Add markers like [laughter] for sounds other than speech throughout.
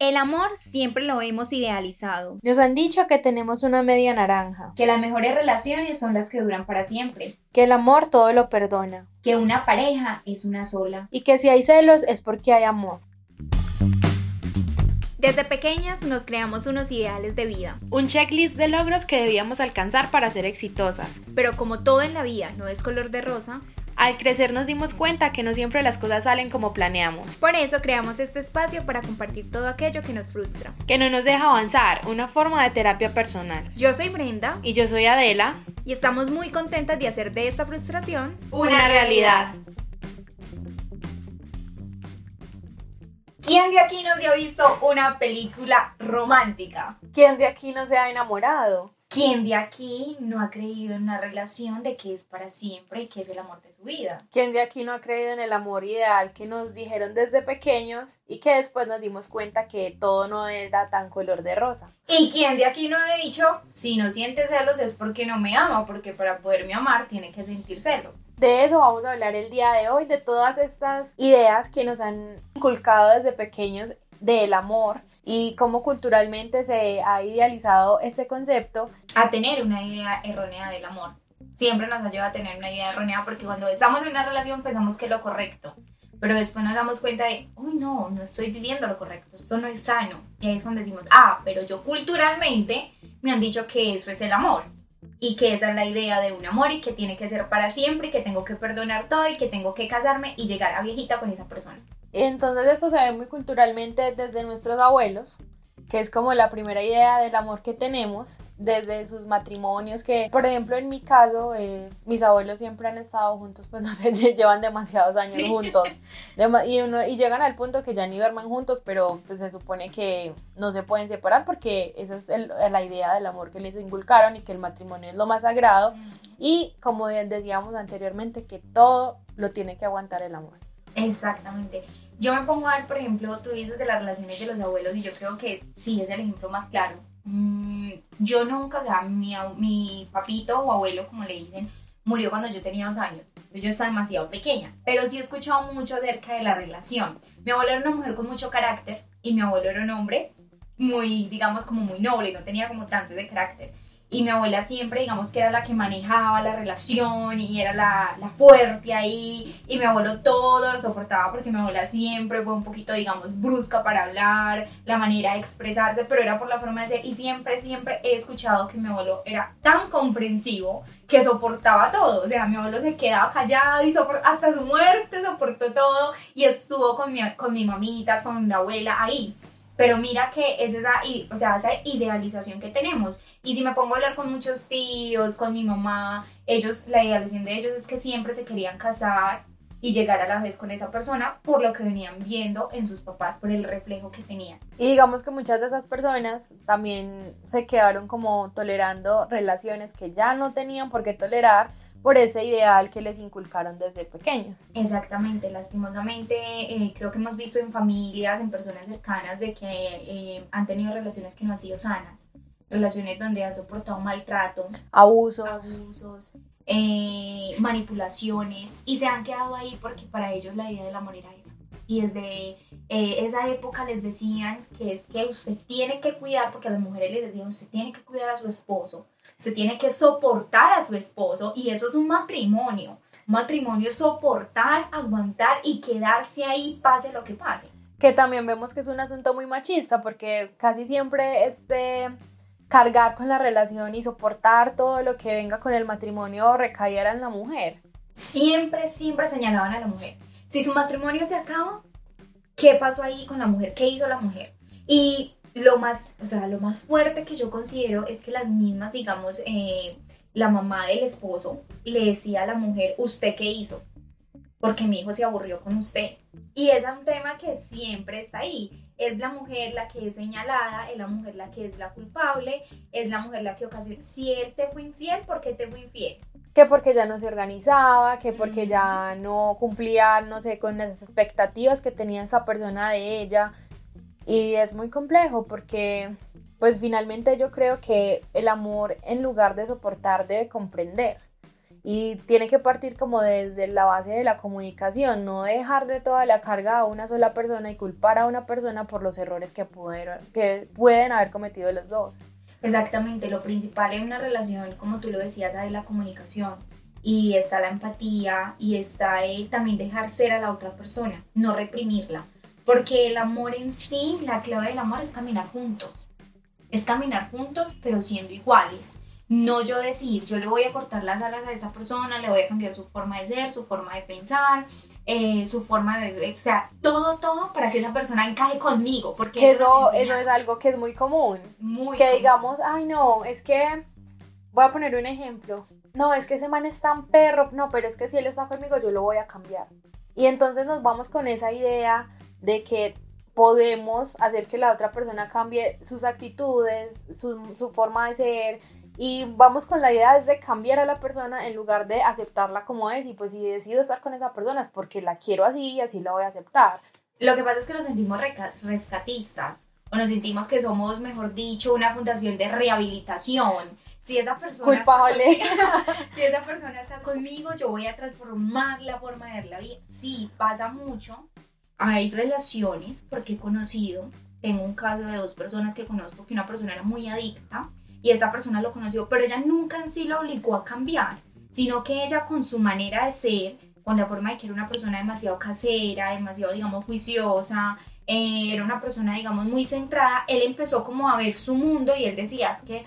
El amor siempre lo hemos idealizado. Nos han dicho que tenemos una media naranja. Que las mejores relaciones son las que duran para siempre. Que el amor todo lo perdona. Que una pareja es una sola. Y que si hay celos es porque hay amor. Desde pequeñas nos creamos unos ideales de vida. Un checklist de logros que debíamos alcanzar para ser exitosas. Pero como todo en la vida no es color de rosa, al crecer nos dimos cuenta que no siempre las cosas salen como planeamos. Por eso creamos este espacio para compartir todo aquello que nos frustra. Que no nos deja avanzar, una forma de terapia personal. Yo soy Brenda. Y yo soy Adela. Y estamos muy contentas de hacer de esta frustración una, realidad. ¿Quién de aquí no se ha visto una película romántica? ¿Quién de aquí no se ha enamorado? ¿Quién de aquí no ha creído en una relación de que es para siempre y que es el amor de su vida? ¿Quién de aquí no ha creído en el amor ideal que nos dijeron desde pequeños y que después nos dimos cuenta que todo no era tan color de rosa? ¿Y quién de aquí no ha dicho, si no siente celos es porque no me ama, porque para poderme amar tiene que sentir celos? De eso vamos a hablar el día de hoy, de todas estas ideas que nos han inculcado desde pequeños del amor y cómo culturalmente se ha idealizado este concepto. A tener una idea errónea del amor. Siempre nos ayuda a tener una idea errónea porque cuando estamos en una relación pensamos que es lo correcto, pero después nos damos cuenta de, uy, no, no estoy viviendo lo correcto, esto no es sano. Y ahí es donde decimos, ah, pero yo culturalmente me han dicho que eso es el amor y que esa es la idea de un amor y que tiene que ser para siempre y que tengo que perdonar todo y que tengo que casarme y llegar a viejita con esa persona. Entonces esto se ve muy culturalmente desde nuestros abuelos, que es como la primera idea del amor que tenemos desde sus matrimonios, que por ejemplo en mi caso, eh, mis abuelos siempre han estado juntos, pues [laughs] no sé, llevan demasiados años juntos [laughs] y, uno, y llegan al punto que ya ni duerman juntos, pero pues se supone que no se pueden separar porque esa es la idea del amor que les inculcaron y que el matrimonio es lo más sagrado y como decíamos anteriormente, que todo lo tiene que aguantar el amor. Exactamente. Yo me pongo a ver, por ejemplo, tú dices de las relaciones de los abuelos y yo creo que sí es el ejemplo más claro. Mm, yo nunca, o sea, mi, mi papito o abuelo, como le dicen, murió cuando yo tenía dos años. Yo estaba demasiado pequeña, pero sí he escuchado mucho acerca de la relación. Mi abuelo era una mujer con mucho carácter y mi abuelo era un hombre muy, digamos, como muy noble, no tenía como tanto de carácter y mi abuela siempre, digamos que era la que manejaba la relación y era la, fuerte ahí y mi abuelo todo lo soportaba porque mi abuela siempre fue un poquito, digamos, brusca para hablar, la manera de expresarse, pero era por la forma de ser y siempre, siempre he escuchado que mi abuelo era tan comprensivo que soportaba todo, o sea, mi abuelo se quedaba callado y hasta su muerte soportó todo y estuvo con mi, con mi mamita, con la abuela ahí. Pero mira que es esa, o sea, esa idealización que tenemos. Y si me pongo a hablar con muchos tíos, con mi mamá, ellos, la idealización de ellos es que siempre se querían casar y llegar a la vez con esa persona por lo que venían viendo en sus papás, por el reflejo que tenían. Y digamos que muchas de esas personas también se quedaron como tolerando relaciones que ya no tenían por qué tolerar por ese ideal que les inculcaron desde pequeños. Exactamente, lastimosamente eh, creo que hemos visto en familias, en personas cercanas, de que eh, han tenido relaciones que no han sido sanas, relaciones donde han soportado maltrato, abusos, abusos eh, manipulaciones y se han quedado ahí porque para ellos la idea del amor era eso. Y desde esa época les decían que es que usted tiene que cuidar, porque a las mujeres les decían usted tiene que cuidar a su esposo, se tiene que soportar a su esposo y eso es un matrimonio. Un matrimonio es soportar, aguantar y quedarse ahí pase lo que pase. Que también vemos que es un asunto muy machista porque casi siempre este cargar con la relación y soportar todo lo que venga con el matrimonio recayera en la mujer. Siempre, siempre señalaban a la mujer. Si su matrimonio se acaba, ¿qué pasó ahí con la mujer? ¿Qué hizo la mujer? Y lo más, o sea, lo más fuerte que yo considero es que las mismas, digamos, eh, la mamá del esposo le decía a la mujer, ¿usted qué hizo? Porque mi hijo se aburrió con usted. Y es un tema que siempre está ahí. Es la mujer la que es señalada, es la mujer la que es la culpable, es la mujer la que ocasiona. Si él te fue infiel, ¿por qué te fue infiel? Que porque ya no se organizaba, que porque ya no cumplía, no sé, con las expectativas que tenía esa persona de ella y es muy complejo porque pues finalmente yo creo que el amor en lugar de soportar debe comprender. Y tiene que partir como desde la base de la comunicación, no dejarle toda la carga a una sola persona y culpar a una persona por los errores que, pudieron, que pueden haber cometido los dos. Exactamente, lo principal en una relación, como tú lo decías, es la comunicación y está la empatía y está el también dejar ser a la otra persona, no reprimirla, porque el amor en sí, la clave del amor es caminar juntos, es caminar juntos pero siendo iguales. No yo decir, yo le voy a cortar las alas a esa persona, le voy a cambiar su forma de ser, su forma de pensar, eh, su forma de ver, o sea, todo, todo para que esa persona encaje conmigo. Porque eso, eso, es algo que es muy común. Muy que digamos, ay no, es que, voy a poner un ejemplo, no, es que ese man es tan perro, no, pero es que si él está conmigo yo lo voy a cambiar. Y entonces nos vamos con esa idea de que podemos hacer que la otra persona cambie sus actitudes, su, su forma de ser, y vamos con la idea de cambiar a la persona en lugar de aceptarla como es y pues si decido estar con esa persona es porque la quiero así y así la voy a aceptar. Lo que pasa es que nos sentimos rescatistas o nos sentimos que somos, mejor dicho, una fundación de rehabilitación. Si esa persona Culpable. Está, [laughs] si esa persona está conmigo, yo voy a transformar la forma de ver la vida. Sí, pasa mucho. Hay relaciones, porque he conocido, tengo un caso de dos personas que conozco que una persona era muy adicta y esa persona lo conoció, pero ella nunca en sí lo obligó a cambiar, sino que ella con su manera de ser, con la forma de que era una persona demasiado casera, demasiado, digamos, juiciosa, eh, era una persona, digamos, muy centrada, él empezó como a ver su mundo y él decía, es que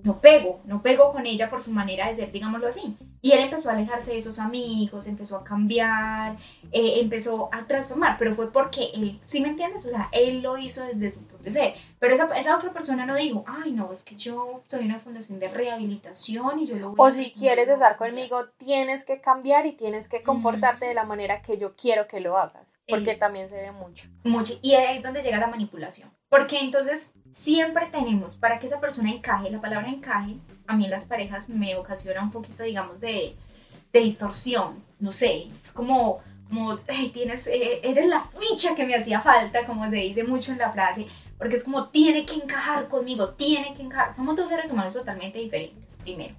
no pego, no pego con ella por su manera de ser, digámoslo así. Y él empezó a alejarse de esos amigos, empezó a cambiar, eh, empezó a transformar, pero fue porque él, ¿sí me entiendes? O sea, él lo hizo desde su propio ser. Pero esa, esa otra persona no dijo, ay, no, es que yo soy una fundación de rehabilitación y yo lo voy O si quieres estar conmigo, tienes que cambiar y tienes que comportarte de la manera que yo quiero que lo hagas, porque también se ve mucho. Mucho. Y ahí es donde llega la manipulación. Porque entonces siempre tenemos, para que esa persona encaje, la palabra encaje, a mí en las parejas me ocasiona un poquito, digamos, de, de distorsión, no sé, es como, como tienes, eh, eres la ficha que me hacía falta, como se dice mucho en la frase, porque es como, tiene que encajar conmigo, tiene que encajar, somos dos seres humanos totalmente diferentes, primero.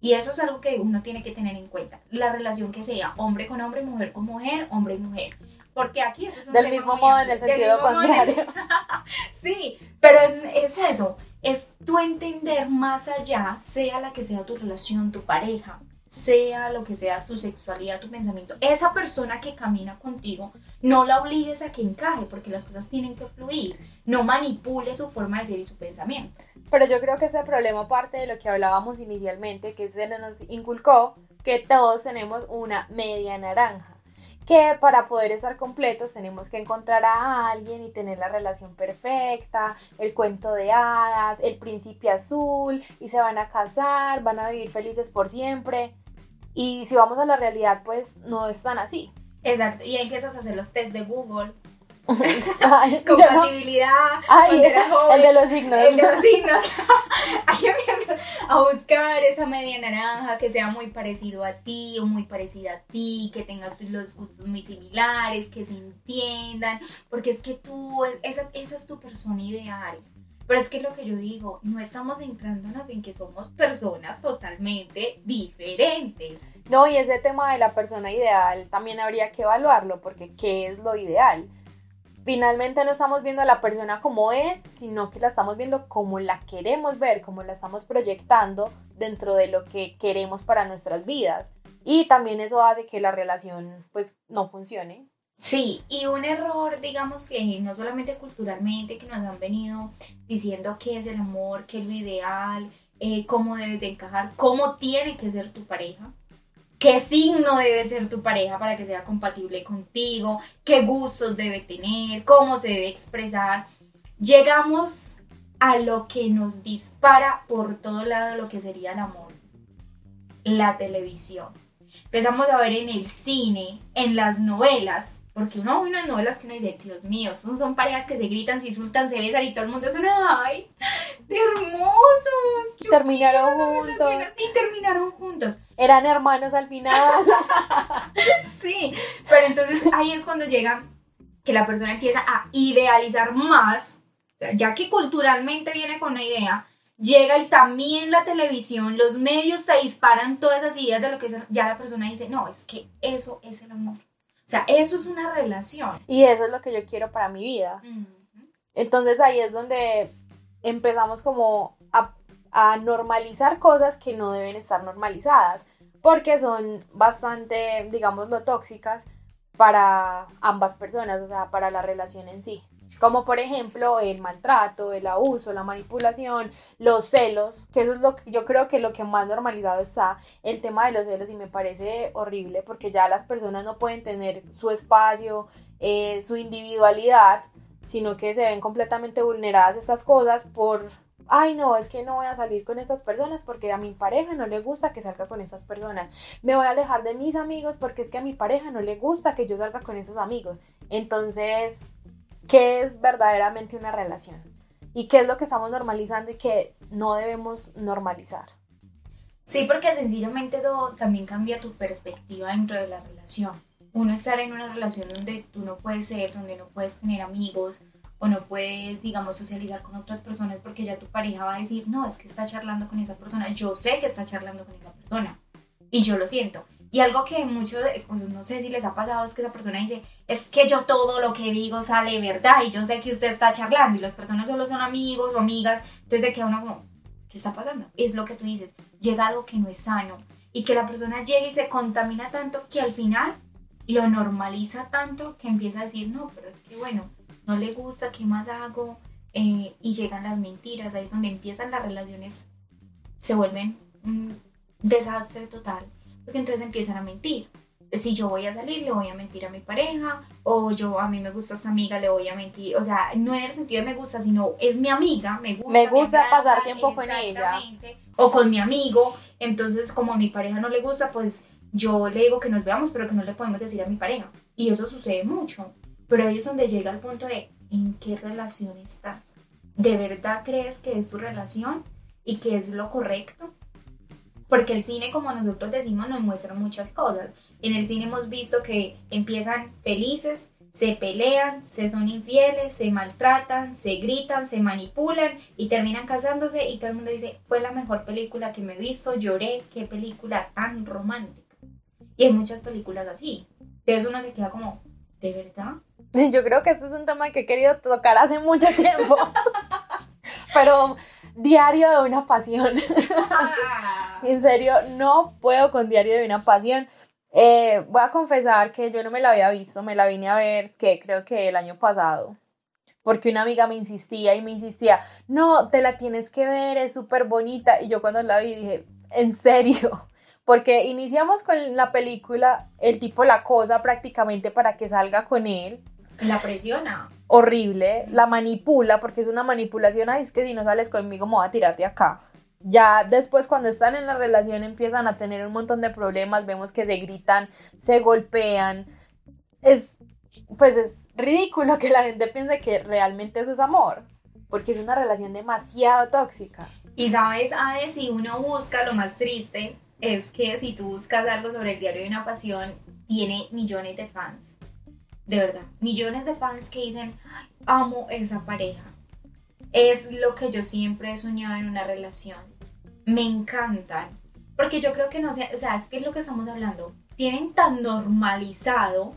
Y eso es algo que uno tiene que tener en cuenta. La relación que sea hombre con hombre, mujer con mujer, hombre y mujer. Porque aquí eso es un Del mismo modo, en el sentido contrario. [laughs] sí, pero es, es eso, es tu entender más allá, sea la que sea tu relación, tu pareja, sea lo que sea tu sexualidad, tu pensamiento, esa persona que camina contigo, no la obligues a que encaje, porque las cosas tienen que fluir. No manipule su forma de ser y su pensamiento. Pero yo creo que ese problema parte de lo que hablábamos inicialmente, que se nos inculcó que todos tenemos una media naranja que para poder estar completos tenemos que encontrar a alguien y tener la relación perfecta, el cuento de hadas, el príncipe azul, y se van a casar, van a vivir felices por siempre. Y si vamos a la realidad, pues no es tan así. Exacto, y empiezas a hacer los test de Google, [laughs] compatibilidad, el de los signos. El de los signos. [laughs] a buscar esa media naranja que sea muy parecido a ti o muy parecida a ti, que tenga los gustos muy similares, que se entiendan, porque es que tú, esa, esa es tu persona ideal. Pero es que lo que yo digo, no estamos centrándonos en que somos personas totalmente diferentes. No, y ese tema de la persona ideal también habría que evaluarlo, porque ¿qué es lo ideal? Finalmente no estamos viendo a la persona como es, sino que la estamos viendo como la queremos ver, como la estamos proyectando dentro de lo que queremos para nuestras vidas. Y también eso hace que la relación pues no funcione. Sí, y un error, digamos que no solamente culturalmente, que nos han venido diciendo qué es el amor, qué es lo ideal, eh, cómo debes de encajar, cómo tiene que ser tu pareja qué signo debe ser tu pareja para que sea compatible contigo, qué gustos debe tener, cómo se debe expresar. Llegamos a lo que nos dispara por todo lado lo que sería el amor, la televisión. Empezamos a ver en el cine, en las novelas, porque uno ve unas novelas que uno dice, Dios mío, son, son parejas que se gritan, se insultan, se besan y todo el mundo es ¡ay! ¡Hermosos! Terminaron juntos. Y terminaron juntos. Eran hermanos al final. [laughs] [laughs] sí, pero entonces ahí es cuando llega que la persona empieza a idealizar más, ya que culturalmente viene con la idea, llega y también la televisión, los medios te disparan todas esas ideas de lo que es, ya la persona dice, no, es que eso es el amor. O sea, eso es una relación. Y eso es lo que yo quiero para mi vida. Entonces ahí es donde empezamos como a, a normalizar cosas que no deben estar normalizadas, porque son bastante, digámoslo, tóxicas para ambas personas, o sea, para la relación en sí. Como por ejemplo el maltrato, el abuso, la manipulación, los celos, que eso es lo que yo creo que lo que más normalizado está, el tema de los celos y me parece horrible porque ya las personas no pueden tener su espacio, eh, su individualidad, sino que se ven completamente vulneradas estas cosas por ay no, es que no voy a salir con estas personas porque a mi pareja no le gusta que salga con estas personas. Me voy a alejar de mis amigos porque es que a mi pareja no le gusta que yo salga con esos amigos. Entonces, ¿qué es verdaderamente una relación? ¿Y qué es lo que estamos normalizando y que no debemos normalizar? Sí, porque sencillamente eso también cambia tu perspectiva dentro de la relación. Uno estar en una relación donde tú no puedes ser, donde no puedes tener amigos, o no puedes, digamos, socializar con otras personas porque ya tu pareja va a decir, no, es que está charlando con esa persona, yo sé que está charlando con esa persona y yo lo siento. Y algo que muchos, no sé si les ha pasado, es que esa persona dice, es que yo todo lo que digo sale verdad y yo sé que usted está charlando y las personas solo son amigos o amigas, entonces se queda uno como, ¿qué está pasando? Es lo que tú dices, llega algo que no es sano y que la persona llegue y se contamina tanto que al final lo normaliza tanto que empieza a decir, no, pero es que bueno, no le gusta, ¿qué más hago? Eh, y llegan las mentiras, ahí es donde empiezan las relaciones, se vuelven un desastre total, porque entonces empiezan a mentir. Si yo voy a salir, le voy a mentir a mi pareja, o yo a mí me gusta esta amiga, le voy a mentir, o sea, no en el sentido de me gusta, sino es mi amiga, me gusta. Me gusta pasar tiempo con ella. O con mi amigo, entonces como a mi pareja no le gusta, pues yo le digo que nos veamos, pero que no le podemos decir a mi pareja. Y eso sucede mucho. Pero ahí es donde llega el punto de ¿en qué relación estás? ¿De verdad crees que es tu relación y que es lo correcto? Porque el cine, como nosotros decimos, nos muestra muchas cosas. En el cine hemos visto que empiezan felices, se pelean, se son infieles, se maltratan, se gritan, se manipulan y terminan casándose y todo el mundo dice, fue la mejor película que me he visto, lloré, qué película tan romántica. Y hay muchas películas así. Entonces uno se queda como, ¿de verdad? [laughs] Yo creo que este es un tema que he querido tocar hace mucho tiempo. [laughs] Pero diario de una pasión. [laughs] en serio, no puedo con diario de una pasión. Eh, voy a confesar que yo no me la había visto, me la vine a ver, que creo que el año pasado. Porque una amiga me insistía y me insistía, no, te la tienes que ver, es súper bonita. Y yo cuando la vi dije, ¿en serio? [laughs] Porque iniciamos con la película, el tipo la cosa prácticamente para que salga con él la presiona. Horrible, la manipula porque es una manipulación. Ay, es que si no sales conmigo me voy a tirar de acá. Ya después cuando están en la relación empiezan a tener un montón de problemas, vemos que se gritan, se golpean. Es, pues es ridículo que la gente piense que realmente eso es amor, porque es una relación demasiado tóxica. Y sabes, Ade, si uno busca lo más triste, es que si tú buscas algo sobre el diario de una pasión, tiene millones de fans de verdad, millones de fans que dicen, amo esa pareja. Es lo que yo siempre he soñado en una relación. Me encantan. Porque yo creo que no sé, o sea, es que es lo que estamos hablando. Tienen tan normalizado,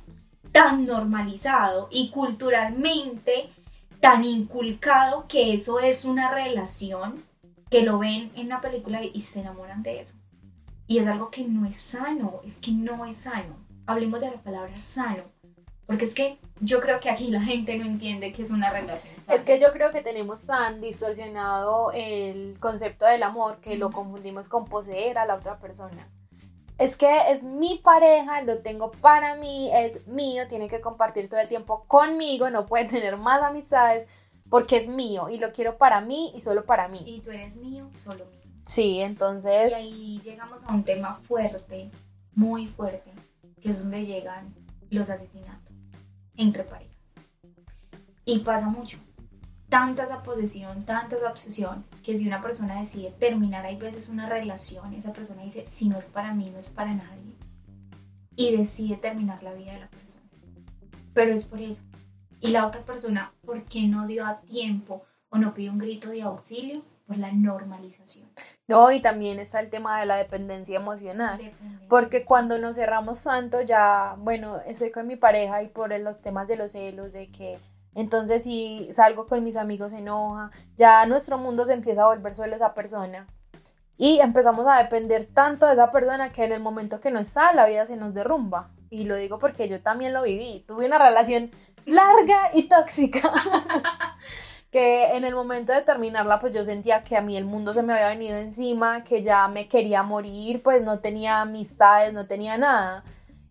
tan normalizado y culturalmente tan inculcado que eso es una relación, que lo ven en una película y se enamoran de eso. Y es algo que no es sano, es que no es sano. Hablemos de la palabra sano porque es que yo creo que aquí la gente no entiende que es una relación. Es que yo creo que tenemos tan distorsionado el concepto del amor que lo confundimos con poseer a la otra persona. Es que es mi pareja, lo tengo para mí, es mío, tiene que compartir todo el tiempo conmigo, no puede [laughs] tener más amistades porque es mío y lo quiero para mí y solo para mí. Y tú eres mío, solo mío. Sí, entonces... Y ahí llegamos a un tema fuerte, muy fuerte, que es donde llegan los asesinatos entre parejas. Y pasa mucho. Tanta esa posesión, tanta esa obsesión, que si una persona decide terminar, hay veces una relación, esa persona dice, si no es para mí, no es para nadie. Y decide terminar la vida de la persona. Pero es por eso. Y la otra persona, ¿por qué no dio a tiempo o no pidió un grito de auxilio? Por la normalización. No, y también está el tema de la dependencia emocional. Dependencia Porque cuando nos cerramos tanto, ya, bueno, estoy con mi pareja y por los temas de los celos, de que entonces si salgo con mis amigos se enoja, ya nuestro mundo se empieza a volver solo esa persona. Y empezamos a depender tanto de esa persona que en el momento que no está, la vida se nos derrumba. Y lo digo porque yo también lo viví. Tuve una relación larga y tóxica. [laughs] que en el momento de terminarla, pues yo sentía que a mí el mundo se me había venido encima, que ya me quería morir, pues no tenía amistades, no tenía nada.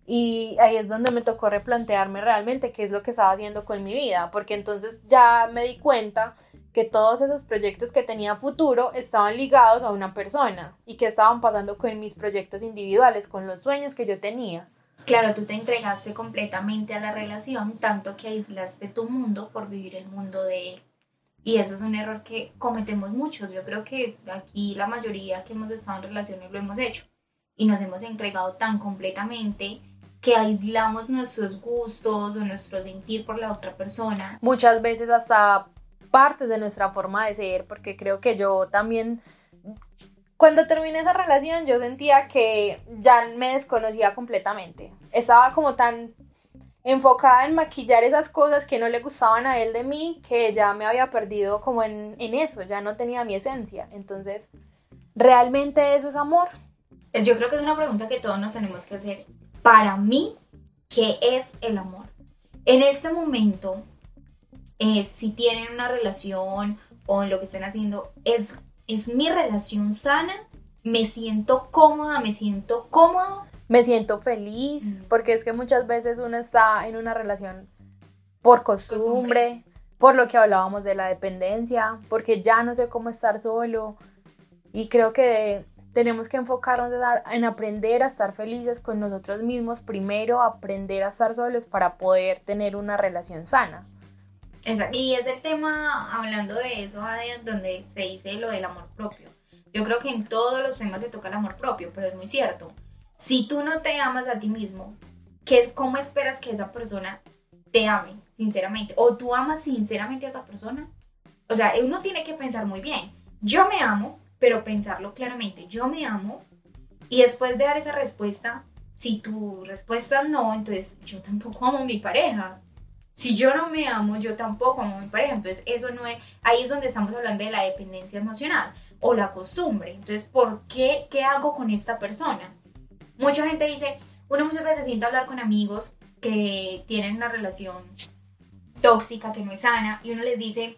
Y ahí es donde me tocó replantearme realmente qué es lo que estaba haciendo con mi vida, porque entonces ya me di cuenta que todos esos proyectos que tenía futuro estaban ligados a una persona y que estaban pasando con mis proyectos individuales, con los sueños que yo tenía. Claro, tú te entregaste completamente a la relación, tanto que aislaste tu mundo por vivir el mundo de él. Y eso es un error que cometemos muchos. Yo creo que aquí la mayoría que hemos estado en relaciones lo hemos hecho. Y nos hemos entregado tan completamente que aislamos nuestros gustos o nuestro sentir por la otra persona. Muchas veces hasta partes de nuestra forma de ser, porque creo que yo también, cuando terminé esa relación, yo sentía que ya me desconocía completamente. Estaba como tan enfocada en maquillar esas cosas que no le gustaban a él de mí, que ya me había perdido como en, en eso, ya no tenía mi esencia. Entonces, ¿realmente eso es amor? Es- Yo creo que es una pregunta que todos nos tenemos que hacer. Para mí, ¿qué es el amor? En este momento, eh, si tienen una relación o en lo que estén haciendo, ¿es, ¿es mi relación sana? ¿Me siento cómoda? ¿Me siento cómodo? Me siento feliz, porque es que muchas veces uno está en una relación por costumbre, por lo que hablábamos de la dependencia, porque ya no sé cómo estar solo. Y creo que tenemos que enfocarnos en aprender a estar felices con nosotros mismos primero, aprender a estar solos para poder tener una relación sana. Exacto. Y es el tema, hablando de eso, Ade, donde se dice lo del amor propio. Yo creo que en todos los temas se toca el amor propio, pero es muy cierto. Si tú no te amas a ti mismo, ¿qué, ¿cómo esperas que esa persona te ame, sinceramente? ¿O tú amas sinceramente a esa persona? O sea, uno tiene que pensar muy bien. Yo me amo, pero pensarlo claramente. Yo me amo. Y después de dar esa respuesta, si tu respuesta es no, entonces yo tampoco amo a mi pareja. Si yo no me amo, yo tampoco amo a mi pareja. Entonces, eso no es. Ahí es donde estamos hablando de la dependencia emocional o la costumbre. Entonces, ¿por qué? ¿Qué hago con esta persona? Mucha gente dice, uno muchas veces siente hablar con amigos que tienen una relación tóxica, que no es sana, y uno les dice,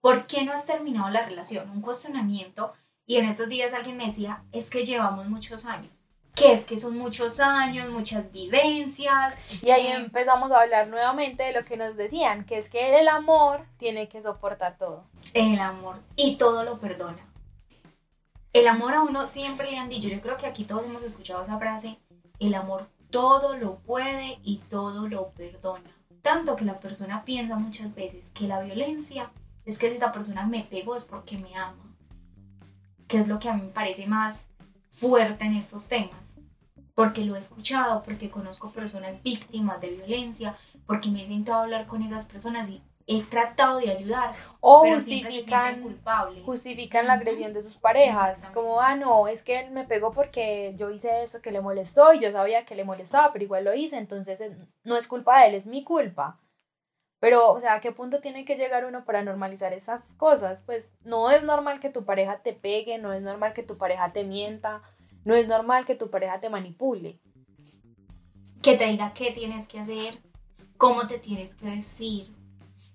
¿por qué no has terminado la relación? Un cuestionamiento. Y en esos días alguien me decía, es que llevamos muchos años. Que es que son muchos años, muchas vivencias, Y ahí empezamos a hablar nuevamente de lo que nos decían, que es que el amor tiene que soportar todo. El amor y todo lo perdona. El amor a uno siempre le han dicho, yo creo que aquí todos hemos escuchado esa frase, el amor todo lo puede y todo lo perdona. Tanto que la persona piensa muchas veces que la violencia es que si esta persona me pegó es porque me ama. Que es lo que a mí me parece más fuerte en estos temas. Porque lo he escuchado, porque conozco personas víctimas de violencia, porque me he sentado a hablar con esas personas y he tratado de ayudar, O pero justifican, culpables. justifican la agresión de sus parejas, como, ah, no, es que él me pegó porque yo hice eso que le molestó y yo sabía que le molestaba, pero igual lo hice, entonces es- no es culpa de él, es mi culpa. Pero, o sea, ¿a qué punto tiene que llegar uno para normalizar esas cosas? Pues no es normal que tu pareja te pegue, no es normal que tu pareja te mienta, no es normal que tu pareja te manipule. que te diga qué tienes que hacer, cómo te tienes que decir,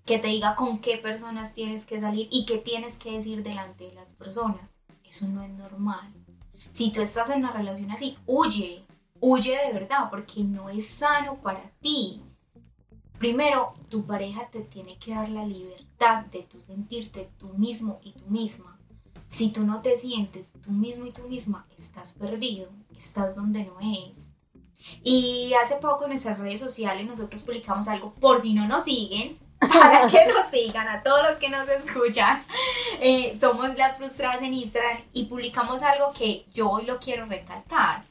que te diga con qué personas tienes que salir y qué tienes que decir delante de las personas. Eso no es normal. Si tú estás en una relación así, huye, huye de verdad porque no es sano para ti. Primero, tu pareja te tiene que dar la libertad de tu sentirte tú mismo y tú misma. Si tú no te sientes tú mismo y tú misma, estás perdido, estás donde no es. Y hace poco en nuestras redes sociales nosotros publicamos algo, por si no nos siguen, para que nos sigan a todos los que nos escuchan. Eh, somos las frustradas en Instagram y publicamos algo que yo hoy lo quiero recalcar.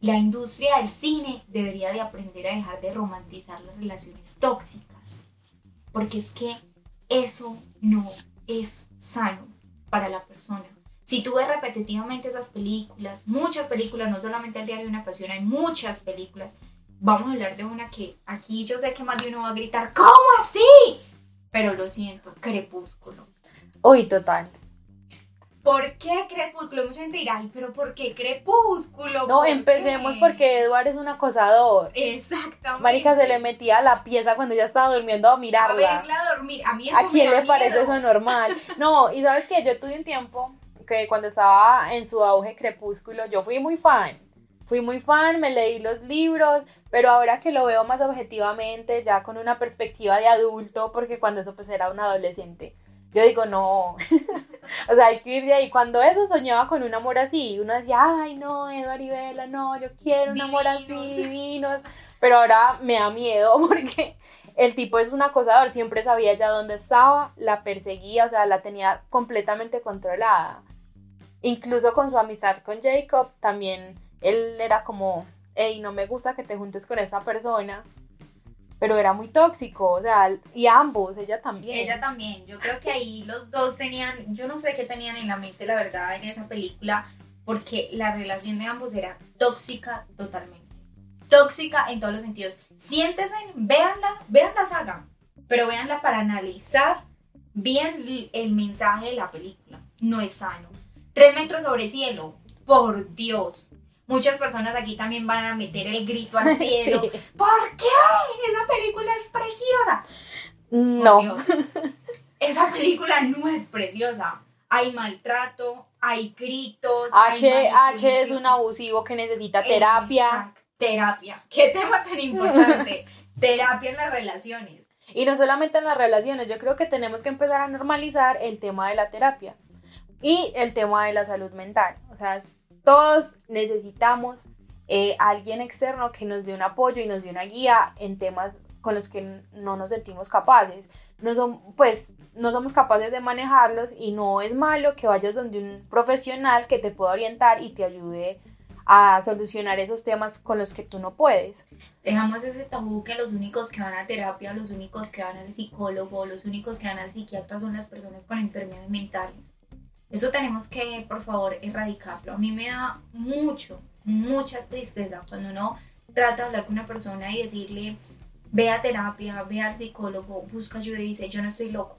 La industria del cine debería de aprender a dejar de romantizar las relaciones tóxicas, porque es que eso no es sano para la persona. Si tú ves repetitivamente esas películas, muchas películas, no solamente el diario de una pasión, hay muchas películas. Vamos a hablar de una que aquí yo sé que más de uno va a gritar, ¿cómo así? Pero lo siento, Crepúsculo. Uy, total. ¿Por qué Crepúsculo? Mucha gente dirá, ay, pero ¿por qué Crepúsculo? No, ¿Por empecemos qué?". porque Edward es un acosador. Exactamente. Marica se le metía a la pieza cuando ella estaba durmiendo a a mirarla. verla dormir. A mí eso ¿A me quién da le parece eso normal? No, y sabes que yo tuve un tiempo que cuando estaba en su auge Crepúsculo, yo fui muy fan. Fui muy fan, me leí los libros, pero ahora que lo veo más objetivamente, ya con una perspectiva de adulto, porque cuando eso pues era un adolescente, yo digo, no, [laughs] o sea, hay que ir de ahí. Cuando eso soñaba con un amor así, uno decía, ay, no, Eduard y Bella, no, yo quiero un amor así, Divinos. [laughs] divinos, pero ahora me da miedo [laughs] porque el tipo es un acosador, siempre sabía ya dónde estaba, la perseguía, o sea, la tenía completamente controlada. Incluso con su amistad con Jacob, también él era como, hey, no me gusta que te juntes con esta persona, pero era muy tóxico, o sea, y ambos, ella también. Ella también. Yo creo que ahí los dos tenían, yo no sé qué tenían en la mente, la verdad, en esa película, porque la relación de ambos era tóxica totalmente. Tóxica en todos los sentidos. Siéntese, véanla, vean la saga, pero véanla para analizar bien el mensaje de la película. No es sano. Tres metros sobre cielo, por Dios. Muchas personas aquí también van a meter el grito al [laughs] cielo. Sí. ¿Por qué? Esa película es preciosa. No, Dios. Esa película no es preciosa. Hay maltrato, hay gritos. H, hay H es un abusivo que necesita terapia. Exacto, Terapia. ¿Qué tema tan importante? [laughs] terapia en las relaciones. Y no solamente en las relaciones, yo creo que tenemos que empezar a normalizar el tema de la terapia y el tema de la salud mental. O sea, todos necesitamos eh, alguien externo que nos dé un apoyo y nos dé una guía en temas con los que no nos sentimos capaces. No, son, pues, no somos capaces de manejarlos y no es malo que vayas donde un profesional que te pueda orientar y te ayude a solucionar esos temas con los que tú no puedes. Dejamos ese tabú que los únicos que van a terapia, los únicos que van al psicólogo, los únicos que van al psiquiatra son las personas con enfermedades mentales. Eso tenemos que, por favor, erradicarlo. A mí me da mucho, mucha tristeza cuando uno trata de hablar con una persona y decirle, ve a terapia, ve al psicólogo, busca ayuda y dice, yo no estoy loco.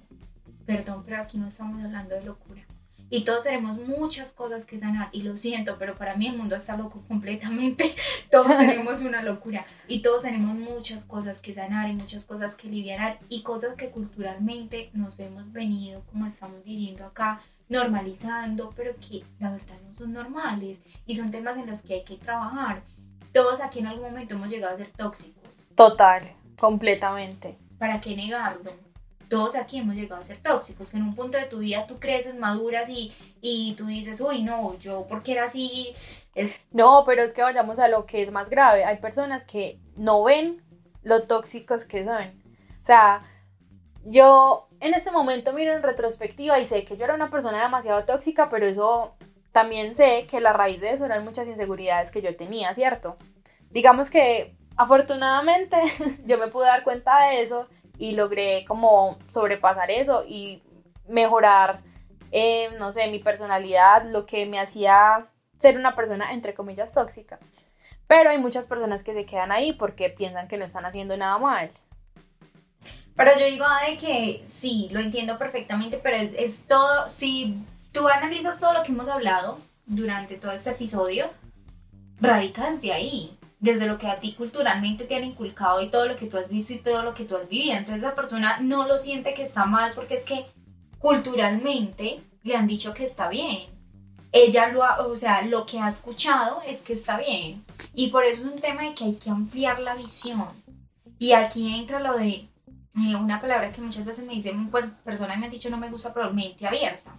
Perdón, pero aquí no estamos hablando de locura. Y todos tenemos muchas cosas que sanar. Y lo siento, pero para mí el mundo está loco completamente. [laughs] Todos [laughs] tenemos una locura. Y todos tenemos muchas cosas que sanar y muchas cosas que aliviar. Y cosas que culturalmente nos hemos venido, como estamos diciendo acá, normalizando, pero que la verdad no son normales. Y son temas en los que hay que trabajar. Todos aquí en algún momento hemos llegado a ser tóxicos. Total, completamente. ¿Para qué negarlo? Todos aquí hemos llegado a ser tóxicos, que en un punto de tu vida tú creces, maduras y, y tú dices, uy, no, yo porque era así, es No, pero es que vayamos a lo que es más grave. Hay personas que no ven lo tóxicos que son. O sea, yo en este momento miro en retrospectiva y sé que yo era una persona demasiado tóxica, pero eso también sé que la raíz de eso eran muchas inseguridades que yo tenía, ¿cierto? Digamos que afortunadamente [laughs] yo me pude dar cuenta de eso y logré como sobrepasar eso y mejorar, eh, no sé, mi personalidad, lo que me hacía ser una persona entre comillas tóxica. Pero hay muchas personas que se quedan ahí porque piensan que no están haciendo nada mal. Pero yo digo ah, de que sí, lo entiendo perfectamente, pero es, es todo, si tú analizas todo lo que hemos hablado durante todo este episodio, radica desde ahí, desde lo que a ti culturalmente te han inculcado y todo lo que tú has visto y todo lo que tú has vivido. Entonces esa persona no lo siente que está mal porque es que culturalmente le han dicho que está bien. Ella lo ha, o sea, lo que ha escuchado es que está bien. Y por eso es un tema de que hay que ampliar la visión. Y aquí entra lo de una palabra que muchas veces me dicen, pues personas me han dicho no me gusta, pero mente abierta.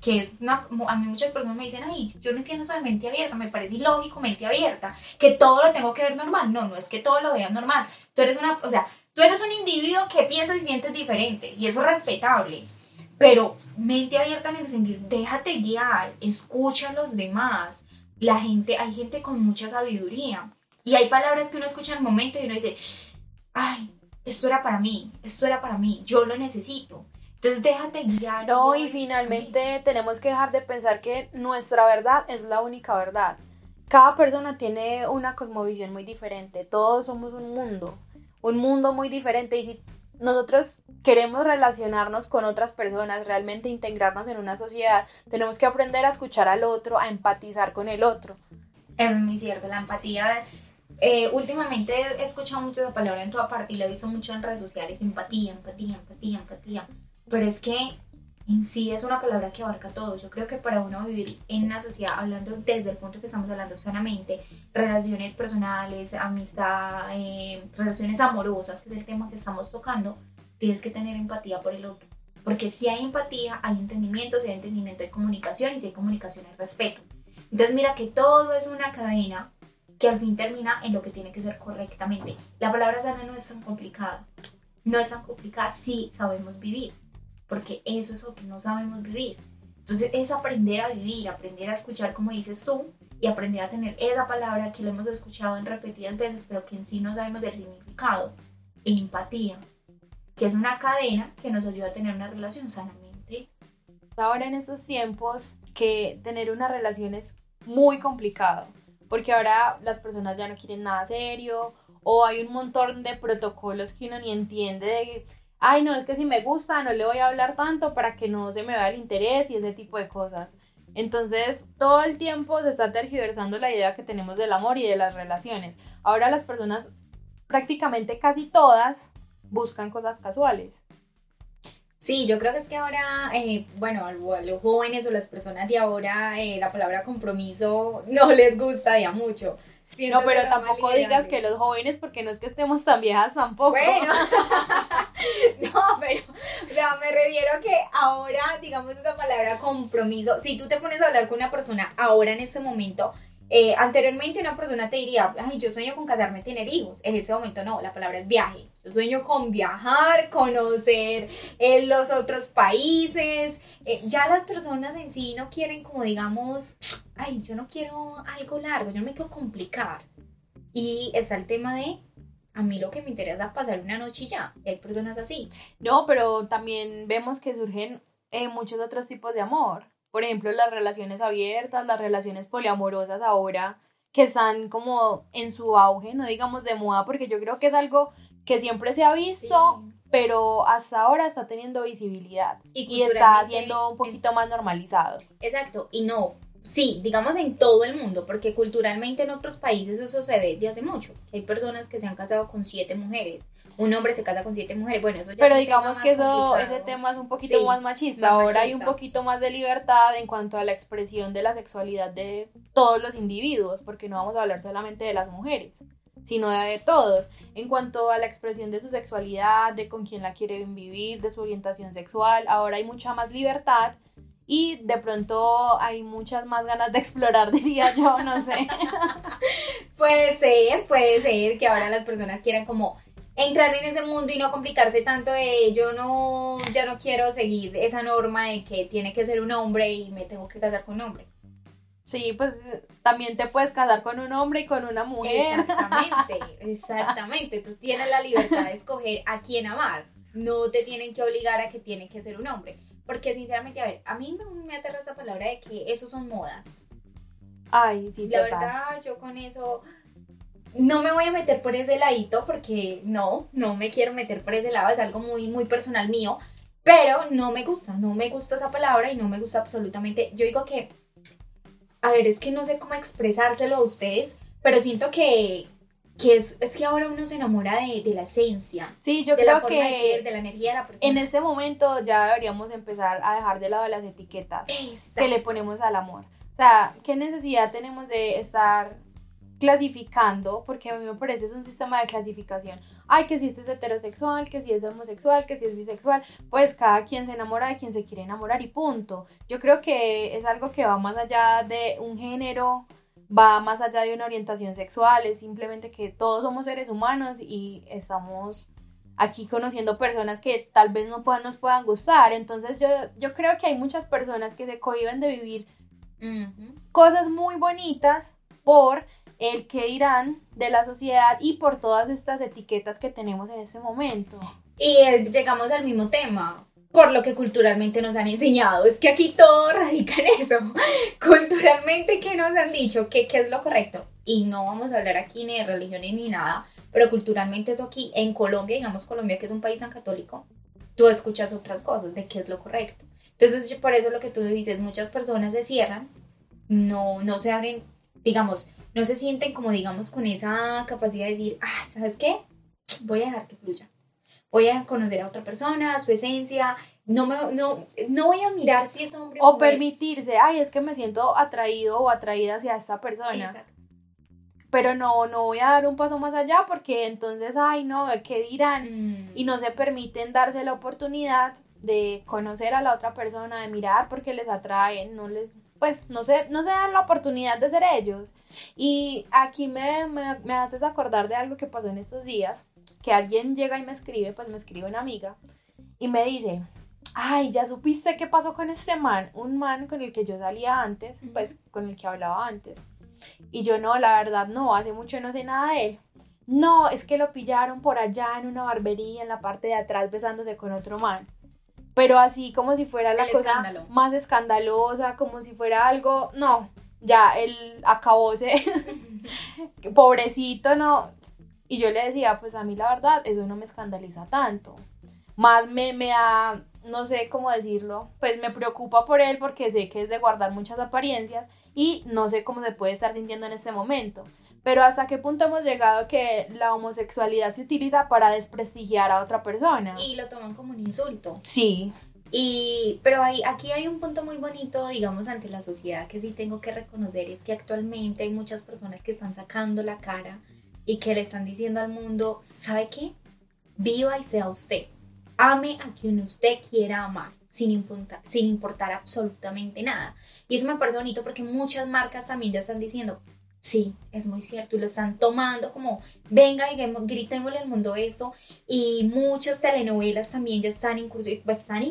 Que es una, a mí muchas personas me dicen, ay, yo no entiendo eso de mente abierta, me parece ilógico mente abierta, que todo lo tengo que ver normal. No, no es que todo lo veas normal. Tú eres una, o sea, tú eres un individuo que piensa y sientes diferente, y eso es respetable. Pero mente abierta en el sentido, déjate guiar, escucha a los demás. La gente, hay gente con mucha sabiduría. Y hay palabras que uno escucha en el momento y uno dice, ay, esto era para mí, esto era para mí, yo lo necesito. Entonces déjate guiar. No, y finalmente tenemos que dejar de pensar que nuestra verdad es la única verdad. Cada persona tiene una cosmovisión muy diferente, todos somos un mundo, un mundo muy diferente y si nosotros queremos relacionarnos con otras personas, realmente integrarnos en una sociedad, tenemos que aprender a escuchar al otro, a empatizar con el otro. Es muy cierto, la empatía. Eh, últimamente he escuchado mucho esa palabra en toda parte y lo he visto mucho en redes sociales, empatía, empatía, empatía, empatía. Pero es que en sí es una palabra que abarca todo. Yo creo que para uno vivir en una sociedad, hablando desde el punto que estamos hablando sanamente, relaciones personales, amistad, eh, relaciones amorosas, que es el tema que estamos tocando, tienes que tener empatía por el otro. Porque si hay empatía, hay entendimiento, si hay entendimiento, hay comunicación, y si hay comunicación, hay respeto. Entonces mira que todo es una cadena que al fin termina en lo que tiene que ser correctamente. La palabra sana no es tan complicada. No es tan complicada si sabemos vivir porque eso es lo que no sabemos vivir. Entonces es aprender a vivir, aprender a escuchar como dices tú y aprender a tener esa palabra que lo hemos escuchado en repetidas veces, pero que en sí no sabemos el significado, empatía, que es una cadena que nos ayuda a tener una relación sanamente. Ahora en estos tiempos que tener una relación es muy complicado, porque ahora las personas ya no quieren nada serio o hay un montón de protocolos que uno ni entiende de ay, no, es que si me gusta, no le voy a hablar tanto para que no se me vea el interés y ese tipo de cosas. Entonces, todo el tiempo se está tergiversando la idea que tenemos del amor y de las relaciones. Ahora las personas, prácticamente casi todas, buscan cosas casuales. Sí, yo creo que es que ahora, eh, bueno, a los jóvenes o las personas de ahora, eh, la palabra compromiso [laughs] no les gusta ya mucho. No, pero tampoco digas que los jóvenes, porque no es que estemos tan viejas tampoco. Bueno, [laughs] [laughs] no, pero, o sea, me refiero a que ahora, digamos esa palabra compromiso, si tú te pones a hablar con una persona ahora en este momento, eh, anteriormente una persona te diría, ay, yo sueño con casarme, tener hijos. En este momento no, la palabra es viaje. Yo sueño con viajar, conocer eh, los otros países. Eh, ya las personas en sí no quieren como digamos, ay, yo no quiero algo largo, yo no me quiero complicar. Y está el tema de, a mí lo que me interesa es pasar una noche y ya. hay personas así. No, pero también vemos que surgen muchos otros tipos de amor por ejemplo, las relaciones abiertas, las relaciones poliamorosas ahora que están como en su auge, no digamos de moda, porque yo creo que es algo que siempre se ha visto, pero hasta ahora está teniendo visibilidad y, está siendo un poquito más normalizado. Exacto, y no, sí, digamos en todo el mundo, porque culturalmente en otros países eso se ve de hace mucho. Hay personas que se han casado con siete mujeres, un hombre se casa con siete mujeres. Bueno, eso ya Pero digamos que eso, ese tema es un poquito más machista. Ahora hay un poquito más de libertad en cuanto a la expresión de la sexualidad de todos los individuos, porque no vamos a hablar solamente de las mujeres sino de todos, en cuanto a la expresión de su sexualidad, de con quién la quieren vivir, de su orientación sexual, ahora hay mucha más libertad y de pronto hay muchas más ganas de explorar, [laughs] diría yo, no sé. [laughs] puede ser, puede ser que ahora las personas quieran como entrar en ese mundo y no complicarse tanto de yo no, ya no quiero seguir esa norma de que tiene que ser un hombre y me tengo que casar con un hombre. Sí, pues también te puedes casar con un hombre y con una mujer. Exactamente, [laughs] exactamente. Tú tienes la libertad de escoger a quién amar. No te tienen que obligar a que tiene que ser un hombre. Porque sinceramente, a ver, a mí me, me aterra esa palabra de que eso son modas. Ay, sí, La verdad, yo con eso no me voy a meter por ese ladito porque no, no me quiero meter por ese lado, es algo muy, muy personal mío, pero no me gusta, no me gusta esa palabra y no me gusta absolutamente. Yo digo que, a ver, es que no sé cómo expresárselo a ustedes, pero siento que, que es, es, que ahora uno se enamora de, de la esencia. Sí, yo creo que de, de, la energía de la persona. En este momento ya deberíamos empezar a dejar de lado las etiquetas que le ponemos al amor. O sea, ¿qué necesidad tenemos de estar clasificando, porque a mí me parece es un sistema de clasificación. Ay, que si este es heterosexual, que si es homosexual, que si es bisexual, pues cada quien se enamora de quien se quiere enamorar y punto. Yo creo que es algo que va más allá de un género, va más allá de una orientación sexual, es simplemente que todos somos seres humanos y estamos aquí conociendo personas que tal vez no nos puedan gustar. Entonces yo, yo creo que hay muchas personas que se cohiben de vivir cosas muy bonitas por el que dirán de la sociedad y por todas estas etiquetas que tenemos en este momento. Y eh, llegamos al mismo tema. por lo que culturalmente nos han enseñado. Es que aquí todo [laughs] radica en eso. Culturalmente, ¿qué nos han dicho? ¿Qué, ¿Qué es lo correcto? Y no vamos a hablar aquí ni de religiones ni nada, pero culturalmente eso aquí, en Colombia, digamos Colombia, que es un país tan católico, tú escuchas otras cosas de qué es lo correcto. Entonces, por eso lo que tú dices, muchas personas se cierran, no, no se abren, digamos, no se sienten como, digamos, con esa capacidad de decir, ah, ¿sabes qué? Voy a dejar que fluya. Voy a conocer a otra persona, su esencia, no, me, no, no voy a mirar si es hombre o, o permitirse, ay, es que me siento atraído o atraída hacia esta persona. Exacto pero no, no voy a dar un paso más allá porque entonces, ay, no, ¿qué dirán? Y no se permiten darse la oportunidad de conocer a la otra persona, de mirar porque les atrae, no les, pues, no se, no se dan la oportunidad de ser ellos. Y aquí me, me, me haces acordar de algo que pasó en estos días, que alguien llega y me escribe, pues me escribe una amiga, y me dice, ay, ya supiste qué pasó con este man, un man con el que yo salía antes, pues con el que hablaba antes y yo no, la verdad no, hace mucho no sé nada de él. No, es que lo pillaron por allá en una barbería en la parte de atrás besándose con otro man. Pero así como si fuera la cosa más escandalosa, como si fuera algo, no, ya él acabóse, [laughs] pobrecito, no. Y yo le decía, pues a mí la verdad, eso no me escandaliza tanto. Más me, me da, no sé cómo decirlo, pues me preocupa por él porque sé que es de guardar muchas apariencias y no sé cómo se puede estar sintiendo en este momento. Pero hasta qué punto hemos llegado que la homosexualidad se utiliza para desprestigiar a otra persona. Y lo toman como un insulto. Sí. Y, pero hay, aquí hay un punto muy bonito, digamos, ante la sociedad que sí tengo que reconocer, es que actualmente hay muchas personas que están sacando la cara y que le están diciendo al mundo, ¿sabe qué? Viva y sea usted. Ame a quien usted quiera amar sin importar, sin importar absolutamente nada. Y eso me parece bonito porque muchas marcas también ya están diciendo, sí, es muy cierto, y lo están tomando como, venga gritémosle al mundo esto. Y muchas telenovelas también ya están, pues, están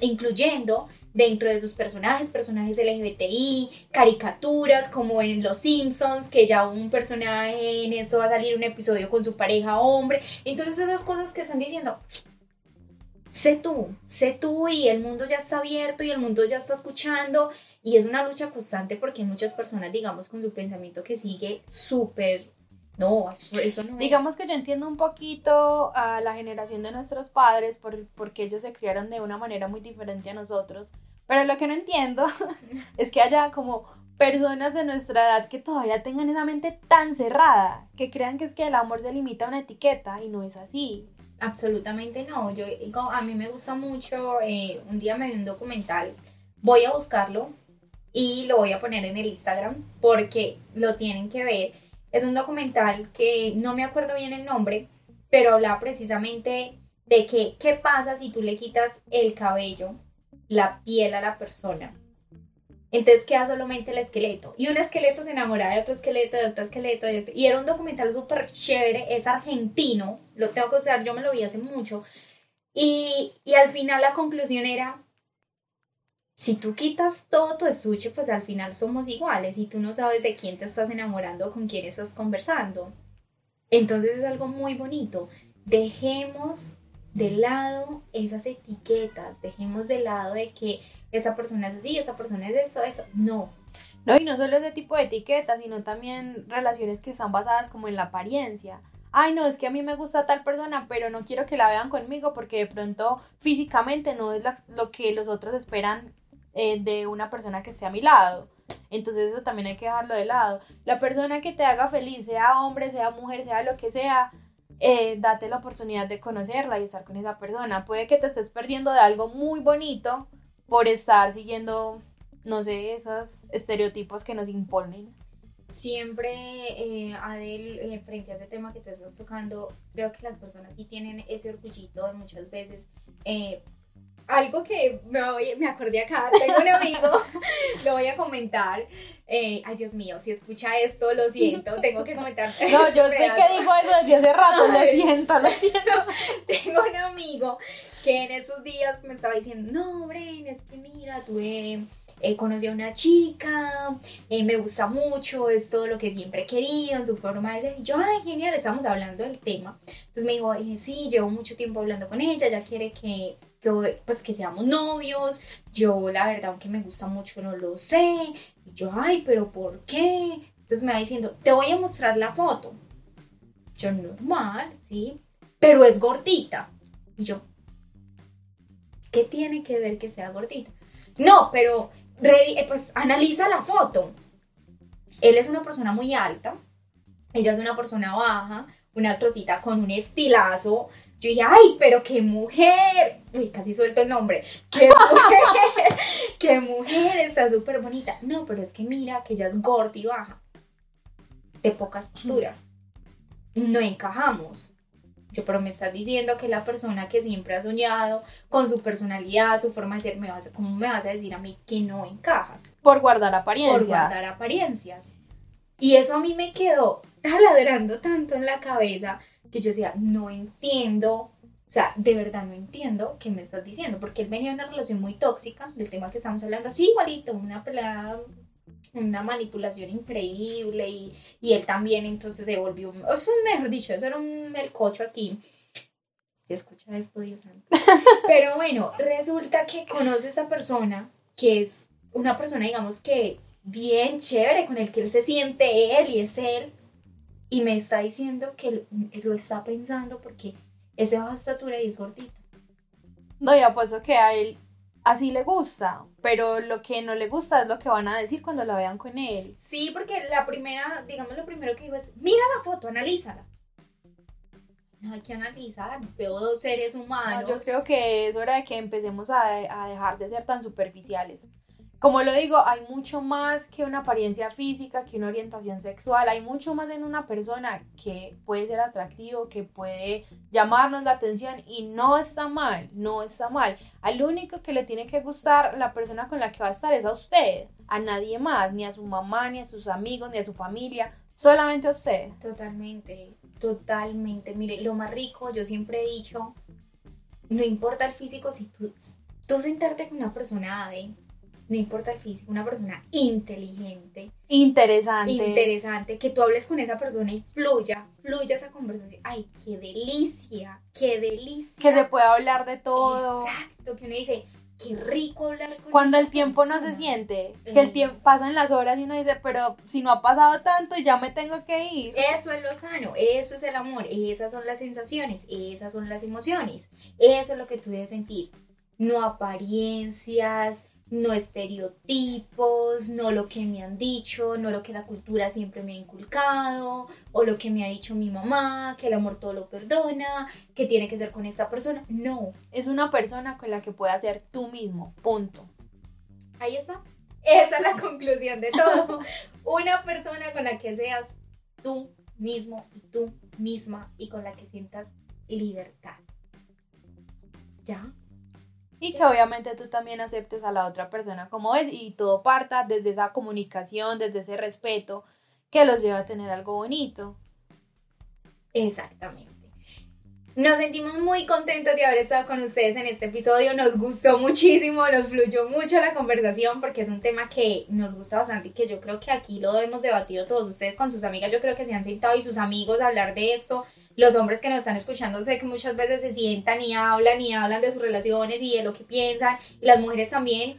incluyendo dentro de sus personajes, personajes LGBTI, caricaturas como en Los Simpsons, que ya un personaje en esto va a salir un episodio con su pareja hombre. Entonces esas cosas que están diciendo, sé tú, sé tú y el mundo ya está abierto y el mundo ya está escuchando y es una lucha constante porque hay muchas personas, digamos, con su pensamiento que sigue súper... No, eso no Digamos que yo entiendo un poquito a la generación de nuestros padres por, porque ellos se criaron de una manera muy diferente a nosotros, pero lo que no entiendo [laughs] es que haya como personas de nuestra edad que todavía tengan esa mente tan cerrada, que crean que es que el amor se limita a una etiqueta y no es así. Absolutamente no. Yo a mí me gusta mucho. Eh, un día me vi un documental. Voy a buscarlo y lo voy a poner en el Instagram porque lo tienen que ver. Es un documental que no me acuerdo bien el nombre, pero habla precisamente de que qué pasa si tú le quitas el cabello, la piel a la persona entonces queda solamente el esqueleto. Y un esqueleto se enamora de otro esqueleto, de otro esqueleto, de otro. Y era un documental súper chévere, es argentino, lo tengo que usar, yo me lo vi hace mucho. Y, y al final la conclusión era, si tú quitas todo tu estuche, pues al final somos iguales y tú no sabes de quién te estás enamorando o con quién estás conversando. Entonces es algo muy bonito. Dejemos de lado esas etiquetas, dejemos de lado de que esta persona es así, esta persona es esto, eso. No. No, y no solo ese tipo de etiquetas, sino también relaciones que están basadas como en la apariencia. Ay, no, es que a mí me gusta tal persona, pero no quiero que la vean conmigo porque de pronto físicamente no es lo que los otros esperan eh, de una persona que esté a mi lado. Entonces eso también hay que dejarlo de lado. La persona que te haga feliz, sea hombre, sea mujer, sea lo que sea, eh, date la oportunidad de conocerla y estar con esa persona. Puede que te estés perdiendo de algo muy bonito por estar siguiendo, no sé, esos estereotipos que nos imponen. Siempre, eh, Adel, eh, frente a ese tema que tú estás tocando, creo que las personas sí tienen ese orgullito de muchas veces eh, algo que me, me acordé acá, tengo un amigo, [laughs] lo voy a comentar. Eh, ay, Dios mío, si escucha esto, lo siento, tengo que comentar. [laughs] No, yo sé que dijo eso desde hace rato, lo siento, lo siento. [laughs] tengo un amigo que en esos días me estaba diciendo, no, Bren, es que mira, tuve... Eh, conocí a una chica, eh, me gusta mucho, es todo lo que siempre he querido, en su forma de ser. Y yo, ay, genial, estamos hablando del tema. Entonces me dijo, sí, llevo mucho tiempo hablando con ella, ya quiere que pues que seamos novios, yo la verdad aunque me gusta mucho no lo sé, y yo, ay, pero ¿por qué? Entonces me va diciendo, te voy a mostrar la foto. Yo, normal, sí, pero es gordita. Y yo, ¿qué tiene que ver que sea gordita? No, pero eh, pues analiza la foto. Él es una persona muy alta, ella es una persona baja, una trocita con un estilazo. Yo dije, ay, pero qué mujer. Uy, casi suelto el nombre. Qué mujer, [laughs] qué mujer, está súper bonita. No, pero es que mira que ella es gorda y baja, de poca estatura. No encajamos. Yo, pero me estás diciendo que la persona que siempre ha soñado con su personalidad, su forma de ser, me vas, ¿cómo me vas a decir a mí que no encajas? Por guardar apariencias. Por guardar apariencias. Y eso a mí me quedó [laughs] taladrando tanto en la cabeza que yo decía, no entiendo, o sea, de verdad no entiendo qué me estás diciendo, porque él venía de una relación muy tóxica, del tema que estamos hablando, así igualito, una pelada, una manipulación increíble y, y él también entonces se volvió, eso mejor dicho, eso era un melcocho aquí. Si escucha esto, Dios santo. [laughs] Pero bueno, resulta que conoce a esta persona que es una persona, digamos que bien chévere, con el que él se siente él y es él. Y me está diciendo que lo está pensando porque es de baja estatura y es gordita. No, y apuesto que a él así le gusta, pero lo que no le gusta es lo que van a decir cuando la vean con él. Sí, porque la primera, digamos, lo primero que digo es, mira la foto, analízala. No hay que analizar, veo dos seres humanos. yo creo que es hora de que empecemos a, a dejar de ser tan superficiales como lo digo, hay mucho más que una apariencia física, que una orientación sexual, hay mucho más en una persona que puede ser atractivo, que puede llamarnos la atención y no está mal, no está mal. Al único que le tiene que gustar la persona con la que va a estar es a usted, a nadie más, ni a su mamá, ni a sus amigos, ni a su familia, solamente a usted. Totalmente, totalmente. Mire, lo más rico, yo siempre he dicho, no importa el físico, si tú, tú sentarte con una persona de no importa el físico, una persona inteligente. Interesante. Interesante, que tú hables con esa persona y fluya, fluya esa conversación. Ay, qué delicia, qué delicia. Que se pueda hablar de todo. Exacto, que uno dice, qué rico hablar con Cuando el tiempo no se siente, que el tiempo pasan las horas y uno dice, pero si no ha pasado tanto, ya me tengo que ir. Eso es lo sano, eso es el amor, esas son las sensaciones, esas son las emociones, eso es lo que tú debes sentir. No apariencias, no estereotipos, no lo que me han dicho, no lo que la cultura siempre me ha inculcado, o lo que me ha dicho mi mamá, que el amor todo lo perdona, que tiene que ser con esta persona. No. Es una persona con la que puedas ser tú mismo. Punto. Ahí está. Esa es la conclusión de todo. [laughs] una persona con la que seas tú mismo y tú misma y con la que sientas libertad. ¿Ya? Y que obviamente tú también aceptes a la otra persona como es y todo parta desde esa comunicación, desde ese respeto que los lleva a tener algo bonito. Exactamente. Nos sentimos muy contentos de haber estado con ustedes en este episodio. Nos gustó muchísimo, nos fluyó mucho la conversación porque es un tema que nos gusta bastante y que yo creo que aquí lo hemos debatido todos ustedes con sus amigas. Yo creo que se han sentado y sus amigos a hablar de esto los hombres que nos están escuchando sé que muchas veces se sientan y hablan y hablan de sus relaciones y de lo que piensan, y las mujeres también.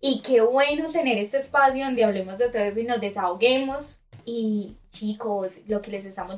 Y qué bueno tener este espacio donde hablemos de todo eso y nos desahoguemos. Y chicos, lo que les estamos